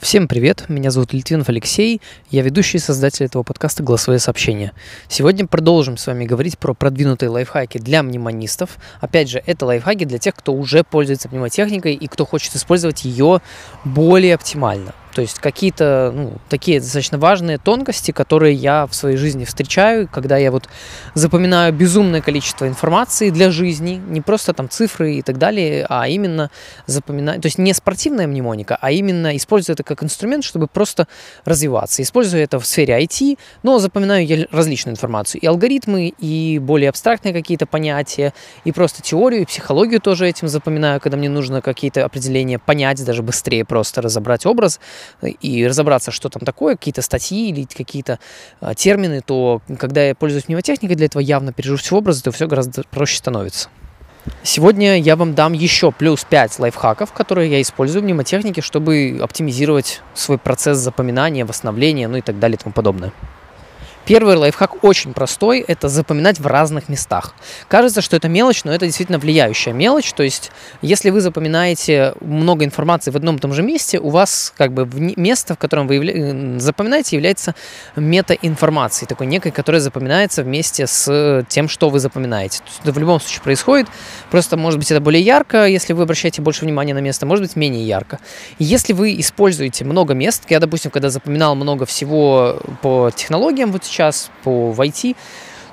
Всем привет, меня зовут Литвинов Алексей, я ведущий и создатель этого подкаста «Голосовые сообщения». Сегодня продолжим с вами говорить про продвинутые лайфхаки для мнемонистов. Опять же, это лайфхаки для тех, кто уже пользуется мнемотехникой и кто хочет использовать ее более оптимально. То есть какие-то ну, такие достаточно важные тонкости, которые я в своей жизни встречаю, когда я вот запоминаю безумное количество информации для жизни, не просто там цифры и так далее, а именно запоминаю, то есть не спортивная мнемоника, а именно использую это как инструмент, чтобы просто развиваться. Использую это в сфере IT, но запоминаю я различную информацию, и алгоритмы, и более абстрактные какие-то понятия, и просто теорию, и психологию тоже этим запоминаю, когда мне нужно какие-то определения понять, даже быстрее просто разобрать образ и разобраться, что там такое, какие-то статьи или какие-то а, термины, то когда я пользуюсь мнемотехникой, для этого явно переживу образы, то все гораздо проще становится. Сегодня я вам дам еще плюс 5 лайфхаков, которые я использую в мнемотехнике, чтобы оптимизировать свой процесс запоминания, восстановления, ну и так далее и тому подобное. Первый лайфхак очень простой, это запоминать в разных местах. Кажется, что это мелочь, но это действительно влияющая мелочь. То есть, если вы запоминаете много информации в одном и том же месте, у вас как бы место, в котором вы явля... запоминаете, является метаинформацией, такой некой, которая запоминается вместе с тем, что вы запоминаете. То есть, это в любом случае происходит, просто может быть это более ярко, если вы обращаете больше внимания на место, может быть менее ярко. если вы используете много мест, я, допустим, когда запоминал много всего по технологиям, вот сейчас по в IT,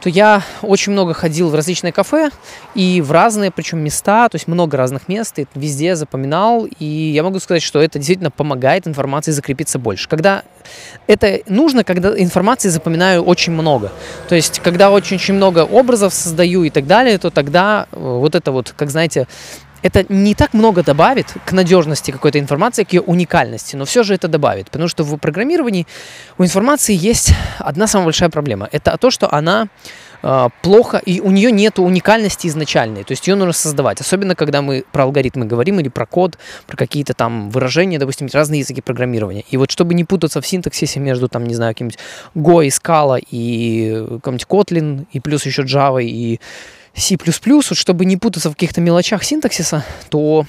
то я очень много ходил в различные кафе и в разные, причем места, то есть много разных мест, и везде запоминал, и я могу сказать, что это действительно помогает информации закрепиться больше. Когда это нужно, когда информации запоминаю очень много. То есть, когда очень-очень много образов создаю и так далее, то тогда э, вот это вот, как знаете, это не так много добавит к надежности какой-то информации, к ее уникальности, но все же это добавит. Потому что в программировании у информации есть одна самая большая проблема. Это то, что она э, плохо, и у нее нет уникальности изначальной. То есть ее нужно создавать. Особенно, когда мы про алгоритмы говорим или про код, про какие-то там выражения, допустим, разные языки программирования. И вот чтобы не путаться в синтаксисе между, там, не знаю, каким-нибудь Go и Scala и каким-нибудь Kotlin, и плюс еще Java и C++, вот чтобы не путаться в каких-то мелочах синтаксиса, то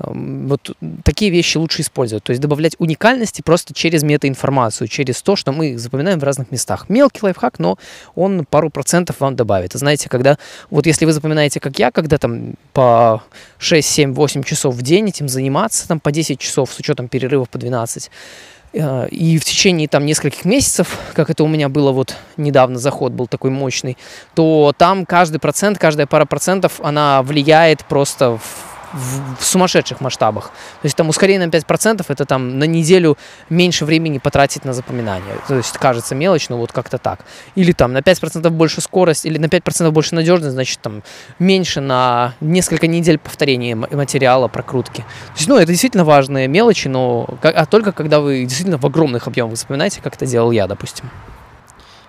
э, вот такие вещи лучше использовать. То есть добавлять уникальности просто через метаинформацию, через то, что мы запоминаем в разных местах. Мелкий лайфхак, но он пару процентов вам добавит. Знаете, когда, вот если вы запоминаете, как я, когда там по 6, 7, 8 часов в день этим заниматься, там по 10 часов с учетом перерывов по 12, Э, и в течение там нескольких месяцев, как это у меня было вот недавно, заход был такой мощный, то там каждый процент, каждая пара процентов, она влияет просто в в, в сумасшедших масштабах. То есть там ускорение на 5% это там на неделю меньше времени потратить на запоминание. То есть кажется мелочь, но вот как-то так. Или там на 5% больше скорость, или на 5% больше надежность, значит там меньше на несколько недель повторения материала, прокрутки. То есть, ну, это действительно важные мелочи, но а только когда вы действительно в огромных объемах запоминаете, как это делал я, допустим.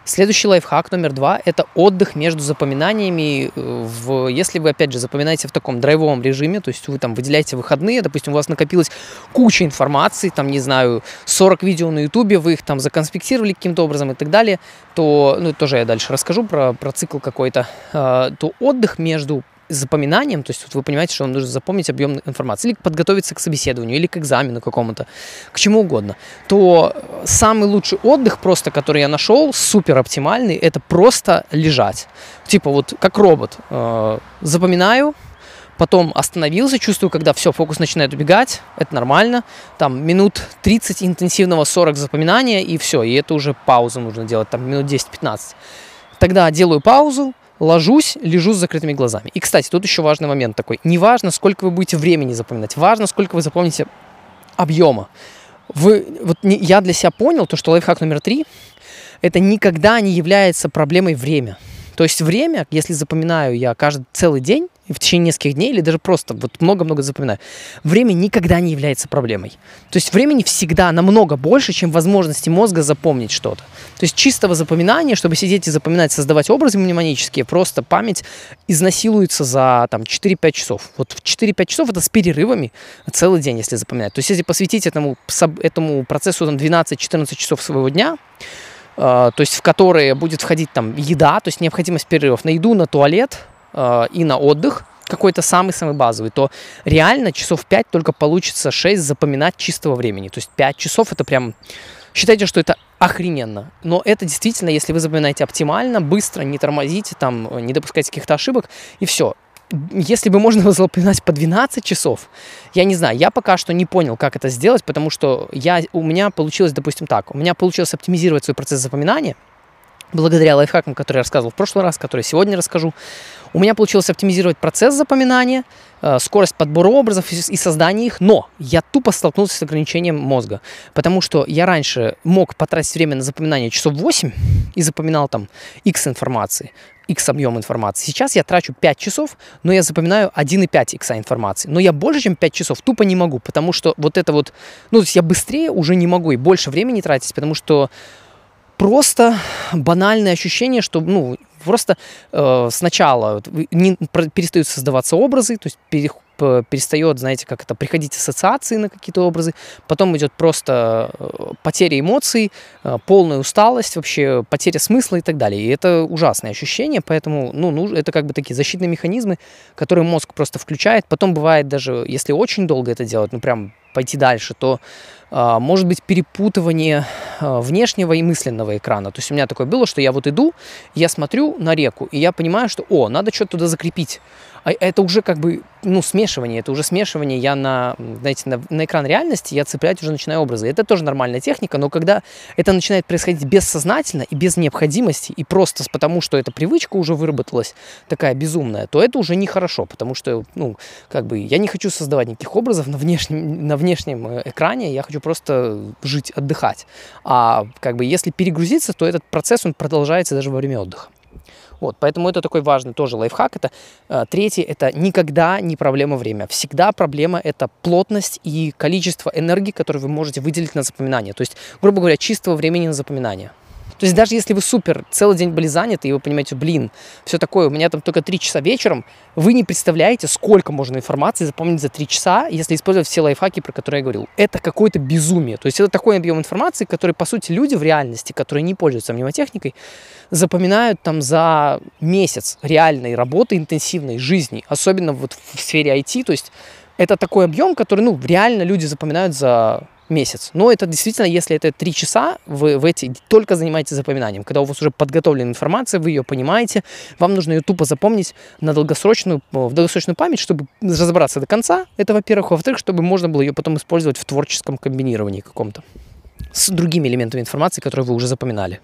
Следующий лайфхак номер два – это отдых между запоминаниями. Э, в, если вы, опять же, запоминаете в таком драйвовом режиме, то есть вы там выделяете выходные, допустим, у вас накопилась куча информации, там, не знаю, 40 видео на ютубе, вы их там законспектировали каким-то образом и так далее, то, ну, тоже я дальше расскажу про, про цикл какой-то, э, то отдых между запоминанием, то есть вот вы понимаете, что вам нужно запомнить объем информации, или подготовиться к собеседованию, или к экзамену какому-то, к чему угодно, то самый лучший отдых просто, который я нашел, супер оптимальный, это просто лежать. Типа вот как робот. Э, запоминаю, потом остановился, чувствую, когда все, фокус начинает убегать, это нормально, там минут 30 интенсивного 40 запоминания, и все, и это уже паузу нужно делать, там минут 10-15. Тогда делаю паузу, ложусь, лежу с закрытыми глазами. И, кстати, тут еще важный момент такой. Не важно, сколько вы будете времени запоминать, важно, сколько вы запомните объема. Вы, вот не, я для себя понял, то, что лайфхак номер три, это никогда не является проблемой время. То есть время, если запоминаю я каждый целый день, в течение нескольких дней, или даже просто вот много-много запоминаю, время никогда не является проблемой. То есть времени всегда намного больше, чем возможности мозга запомнить что-то. То есть чистого запоминания, чтобы сидеть и запоминать, создавать образы мнемонические, просто память изнасилуется за там, 4-5 часов. Вот в 4-5 часов это с перерывами целый день, если запоминать. То есть если посвятить этому, этому процессу там, 12-14 часов своего дня, Uh, то есть в которые будет входить там еда, то есть необходимость перерывов на еду, на туалет uh, и на отдых, какой-то самый-самый базовый, то реально часов 5 только получится 6 запоминать чистого времени. То есть 5 часов это прям... Считайте, что это охрененно. Но это действительно, если вы запоминаете оптимально, быстро, не тормозите, там, не допускайте каких-то ошибок, и все если бы можно было запоминать по 12 часов, я не знаю, я пока что не понял, как это сделать, потому что я, у меня получилось, допустим, так, у меня получилось оптимизировать свой процесс запоминания, благодаря лайфхакам, которые я рассказывал в прошлый раз, которые сегодня расскажу. У меня получилось оптимизировать процесс запоминания, э, скорость подбора образов и создания их, но я тупо столкнулся с ограничением мозга, потому что я раньше мог потратить время на запоминание часов 8 и запоминал там X информации, X объем информации. Сейчас я трачу 5 часов, но я запоминаю 1,5 X информации. Но я больше, чем 5 часов тупо не могу, потому что вот это вот, ну, то есть я быстрее уже не могу и больше времени тратить, потому что просто банальное ощущение, что, ну, просто э, сначала не, перестают создаваться образы, то есть пере, перестает, знаете, как это, приходить ассоциации на какие-то образы, потом идет просто э, потеря эмоций, э, полная усталость, вообще потеря смысла и так далее. И это ужасное ощущение, поэтому, ну, ну, это как бы такие защитные механизмы, которые мозг просто включает. Потом бывает даже, если очень долго это делать, ну, прям пойти дальше, то может быть перепутывание а, внешнего и мысленного экрана. То есть у меня такое было, что я вот иду, я смотрю на реку, и я понимаю, что, о, надо что-то туда закрепить. А это уже как бы, ну, смешивание, это уже смешивание, я на, знаете, на, на экран реальности, я цеплять уже начинаю образы. Это тоже нормальная техника, но когда это начинает происходить бессознательно и без необходимости, и просто потому, что эта привычка уже выработалась такая безумная, то это уже нехорошо, потому что, ну, как бы, я не хочу создавать никаких образов на внешнем, на внешнем э, экране, я хочу просто жить, отдыхать. А как бы, если перегрузиться, то этот процесс, он продолжается даже во время отдыха. Вот, поэтому это такой важный тоже лайфхак. Это э, третий, это никогда не проблема время. Всегда проблема это плотность и количество энергии, которую вы можете выделить на запоминание. То есть, грубо говоря, чистого времени на запоминание. То есть даже если вы супер, целый день были заняты, и вы понимаете, блин, все такое, у меня там только 3 часа вечером, вы не представляете, сколько можно информации запомнить за 3 часа, если использовать все лайфхаки, про которые я говорил. Это какое-то безумие. То есть это такой объем информации, который, по сути, люди в реальности, которые не пользуются мнемотехникой, запоминают там за месяц реальной работы, интенсивной жизни, особенно вот в сфере IT. То есть это такой объем, который, ну, реально люди запоминают за месяц. Но это действительно, если это три часа, вы в эти только занимаетесь запоминанием. Когда у вас уже подготовлена информация, вы ее понимаете, вам нужно ее тупо запомнить на долгосрочную, в долгосрочную память, чтобы разобраться до конца. Это, во-первых. Во-вторых, чтобы можно было ее потом использовать в творческом комбинировании каком-то с другими элементами информации, которые вы уже запоминали.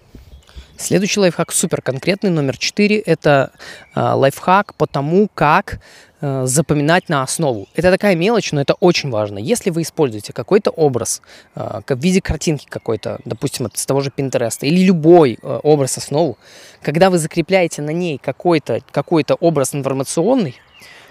Следующий лайфхак супер конкретный, номер четыре, это э, лайфхак по тому, как э, запоминать на основу. Это такая мелочь, но это очень важно. Если вы используете какой-то образ э, в виде картинки какой-то, допустим, с того же Pinterest, или любой э, образ основу, когда вы закрепляете на ней какой-то какой образ информационный,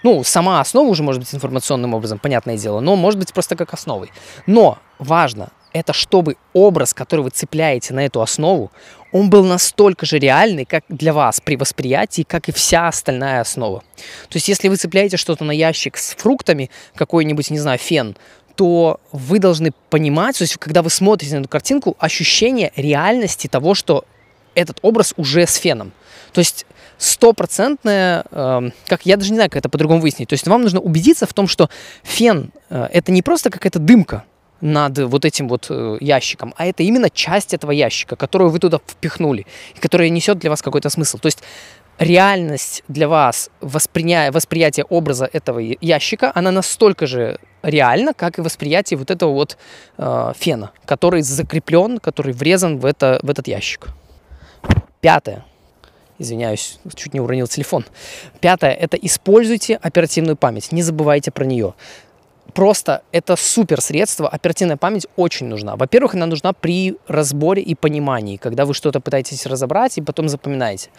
ну, сама основа уже может быть информационным образом, понятное дело, но может быть просто как основой. Но важно, это чтобы образ, который вы цепляете на эту основу, он был настолько же реальный, как для вас при восприятии, как и вся остальная основа. То есть, если вы цепляете что-то на ящик с фруктами, какой-нибудь, не знаю, фен, то вы должны понимать, то есть, когда вы смотрите на эту картинку, ощущение реальности того, что этот образ уже с феном. То есть стопроцентное, э, как я даже не знаю, как это по-другому выяснить. То есть вам нужно убедиться в том, что фен э, это не просто какая-то дымка, над вот этим вот э, ящиком, а это именно часть этого ящика, которую вы туда впихнули, и которая несет для вас какой-то смысл. То есть реальность для вас, восприня... восприятие образа этого ящика, она настолько же реальна, как и восприятие вот этого вот э, фена, который закреплен, который врезан в, это, в этот ящик. Пятое. Извиняюсь, чуть не уронил телефон. Пятое – это используйте оперативную память, не забывайте про нее просто это супер средство. Оперативная память очень нужна. Во-первых, она нужна при разборе и понимании, когда вы что-то пытаетесь разобрать и потом запоминаете.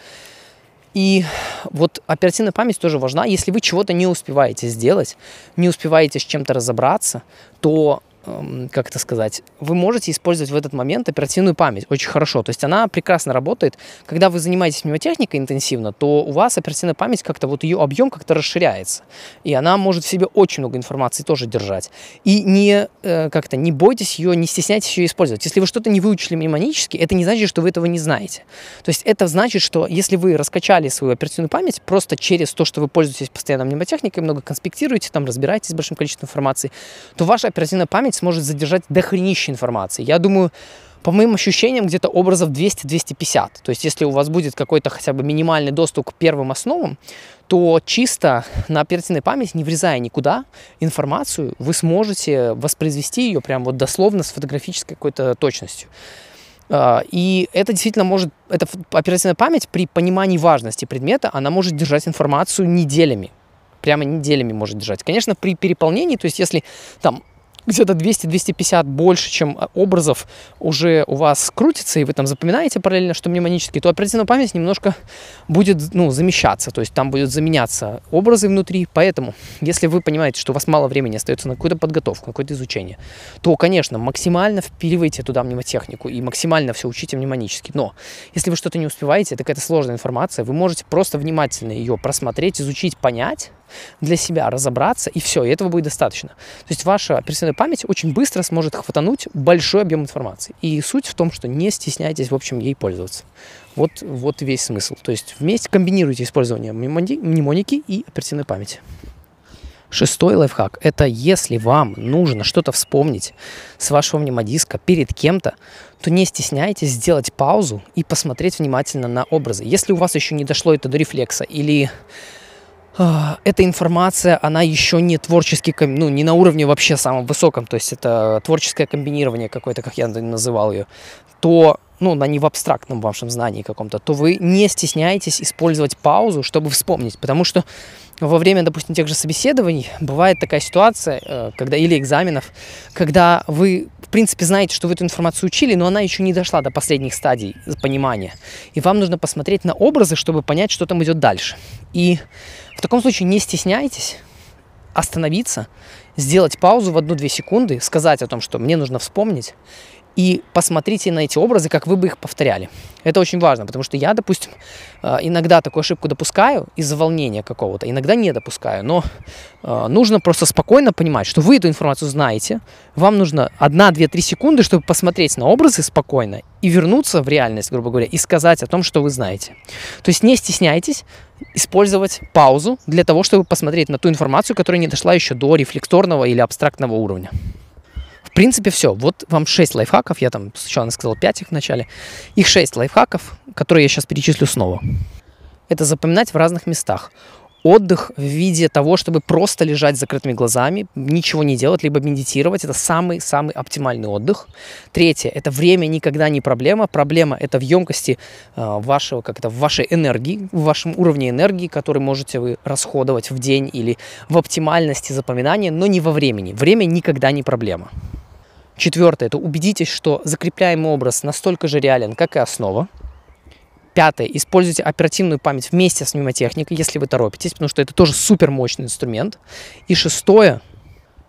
И вот оперативная память тоже важна. Если вы чего-то не успеваете сделать, не успеваете с чем-то разобраться, то как это сказать, вы можете использовать в этот момент оперативную память очень хорошо. То есть она прекрасно работает. Когда вы занимаетесь мнемотехникой интенсивно, то у вас оперативная память как-то, вот ее объем как-то расширяется. И она может в себе очень много информации тоже держать. И не, э, как-то, не бойтесь ее, не стесняйтесь ее использовать. Если вы что-то не выучили мнемонически, это не значит, что вы этого не знаете. То есть это значит, что если вы раскачали свою оперативную память просто через то, что вы пользуетесь постоянно мнемотехникой, много конспектируете, там разбираетесь с большим количеством информации, то ваша оперативная память сможет задержать дохренище информации. Я думаю, по моим ощущениям, где-то образов 200-250. То есть, если у вас будет какой-то хотя бы минимальный доступ к первым основам, то чисто на оперативной памяти, не врезая никуда информацию, вы сможете воспроизвести ее прям вот дословно с фотографической какой-то точностью. А, и это действительно может, эта оперативная память при понимании важности предмета, она может держать информацию неделями. Прямо неделями может держать. Конечно, при переполнении, то есть если там где-то 200-250 больше, чем а, образов уже у вас крутится, и вы там запоминаете параллельно, что мнемонически, то оперативная память немножко будет ну, замещаться, то есть там будут заменяться образы внутри. Поэтому, если вы понимаете, что у вас мало времени остается на какую-то подготовку, на какое-то изучение, то, конечно, максимально впиливайте туда мнемотехнику и максимально все учите мнемонически. Но если вы что-то не успеваете, это какая-то сложная информация, вы можете просто внимательно ее просмотреть, изучить, понять, для себя разобраться, и все, и этого будет достаточно. То есть ваша оперативная память очень быстро сможет хватануть большой объем информации. И суть в том, что не стесняйтесь, в общем, ей пользоваться. Вот, вот весь смысл. То есть вместе комбинируйте использование мнемоники и оперативной памяти. Шестой лайфхак – это если вам нужно что-то вспомнить с вашего мнемодиска перед кем-то, то не стесняйтесь сделать паузу и посмотреть внимательно на образы. Если у вас еще не дошло это до рефлекса или эта информация, она еще не творческий, ну, не на уровне вообще самом высоком, то есть это творческое комбинирование какое-то, как я называл ее, то, ну, на не в абстрактном вашем знании каком-то, то вы не стесняйтесь использовать паузу, чтобы вспомнить, потому что во время, допустим, тех же собеседований бывает такая ситуация, э, когда или экзаменов, когда вы, в принципе, знаете, что вы эту информацию учили, но она еще не дошла до последних стадий понимания. И вам нужно посмотреть на образы, чтобы понять, что там идет дальше. И в таком случае не стесняйтесь остановиться, сделать паузу в 1-2 секунды, сказать о том, что мне нужно вспомнить, и посмотрите на эти образы, как вы бы их повторяли. Это очень важно, потому что я, допустим, э, иногда такую ошибку допускаю из-за волнения какого-то, иногда не допускаю, но э, нужно просто спокойно понимать, что вы эту информацию знаете, вам нужно 1, 2, 3 секунды, чтобы посмотреть на образы спокойно и вернуться в реальность, грубо говоря, и сказать о том, что вы знаете. То есть не стесняйтесь использовать паузу для того, чтобы посмотреть на ту информацию, которая не дошла еще до рефлекторного или абстрактного уровня принципе, все. Вот вам 6 лайфхаков. Я там сначала сказал 5 их в начале. Их 6 лайфхаков, которые я сейчас перечислю снова. Это запоминать в разных местах. Отдых в виде того, чтобы просто лежать с закрытыми глазами, ничего не делать, либо медитировать, это самый-самый оптимальный отдых. Третье, это время никогда не проблема. Проблема это в емкости э, вашего, как это, в вашей энергии, в вашем уровне энергии, который можете вы расходовать в день или в оптимальности запоминания, но не во времени. Время никогда не проблема. Четвертое, это убедитесь, что закрепляемый образ настолько же реален, как и основа. Пятое, используйте оперативную память вместе с мнемотехникой, если вы торопитесь, потому что это тоже супер мощный инструмент. И шестое,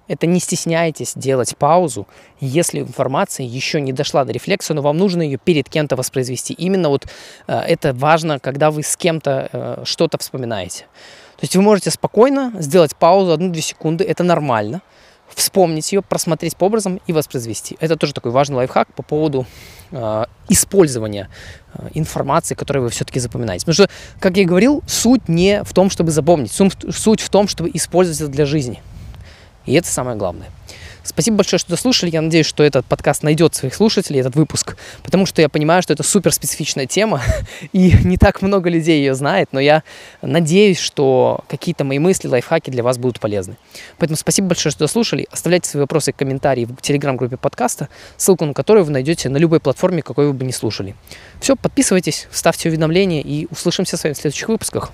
это не стесняйтесь делать паузу, если информация еще не дошла до рефлекса, но вам нужно ее перед кем-то воспроизвести. Именно вот э, это важно, когда вы с кем-то э, что-то вспоминаете. То есть вы можете спокойно сделать паузу, одну-две секунды, это нормально вспомнить ее, просмотреть по образам и воспроизвести. Это тоже такой важный лайфхак по поводу э, использования э, информации, которую вы все-таки запоминаете. Потому что, как я и говорил, суть не в том, чтобы запомнить, суть в том, чтобы использовать это для жизни. И это самое главное. Спасибо большое, что дослушали. Я надеюсь, что этот подкаст найдет своих слушателей, этот выпуск, потому что я понимаю, что это супер специфичная тема, и не так много людей ее знает, но я надеюсь, что какие-то мои мысли, лайфхаки для вас будут полезны. Поэтому спасибо большое, что дослушали. Оставляйте свои вопросы и комментарии в телеграм-группе подкаста, ссылку на которую вы найдете на любой платформе, какой вы бы не слушали. Все, подписывайтесь, ставьте уведомления и услышимся с вами в следующих выпусках.